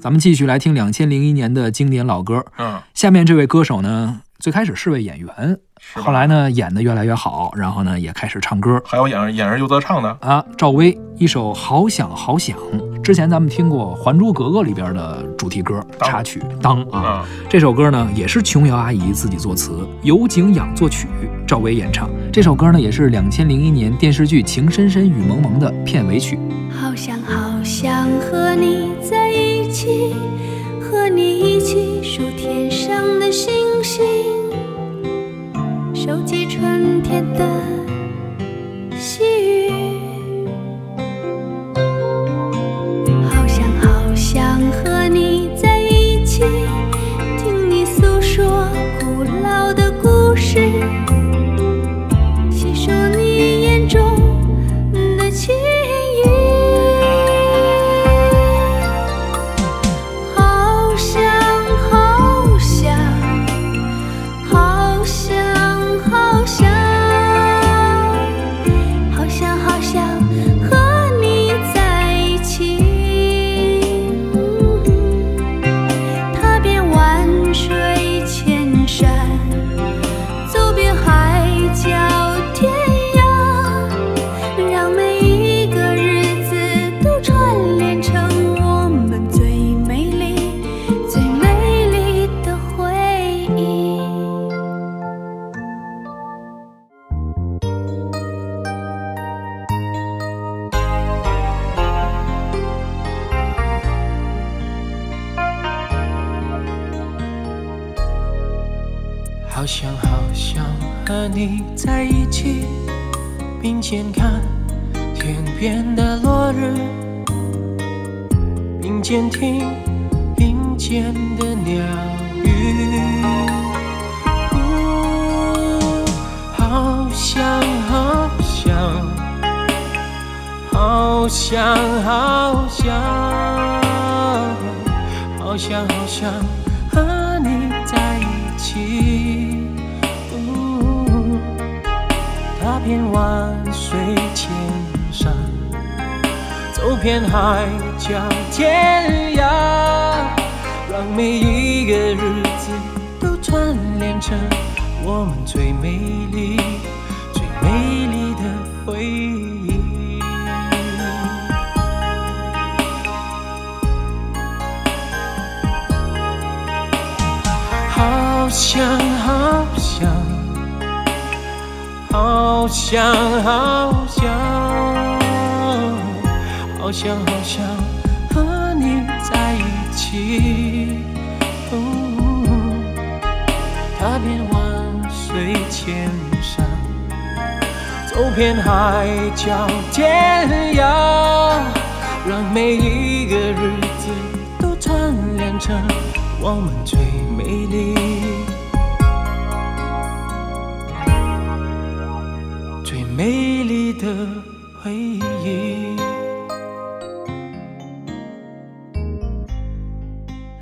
咱们继续来听两千零一年的经典老歌。嗯，下面这位歌手呢，最开始是位演员，是后来呢演的越来越好，然后呢也开始唱歌还有演演而优则唱的，啊。赵薇一首《好想好想》，之前咱们听过《还珠格格》里边的主题歌插曲《当》啊。嗯，这首歌呢也是琼瑶阿姨自己作词，尤景仰作曲，赵薇演唱。这首歌呢也是两千零一年电视剧《情深深雨蒙蒙》的片尾曲。好想好想和你在心好想好想和你在一起，并肩看天边的落日，并肩听林间的鸟语。好想好想，好想好想，好想好想遍万水千山，走遍海角天涯，让每一个日子都串联成我们最美丽、最美丽的回忆。好想好想，好想好想，好想好想和你在一起。哦踏遍万水千山，走遍海角天涯，让每一个日子都串联成我们回忆。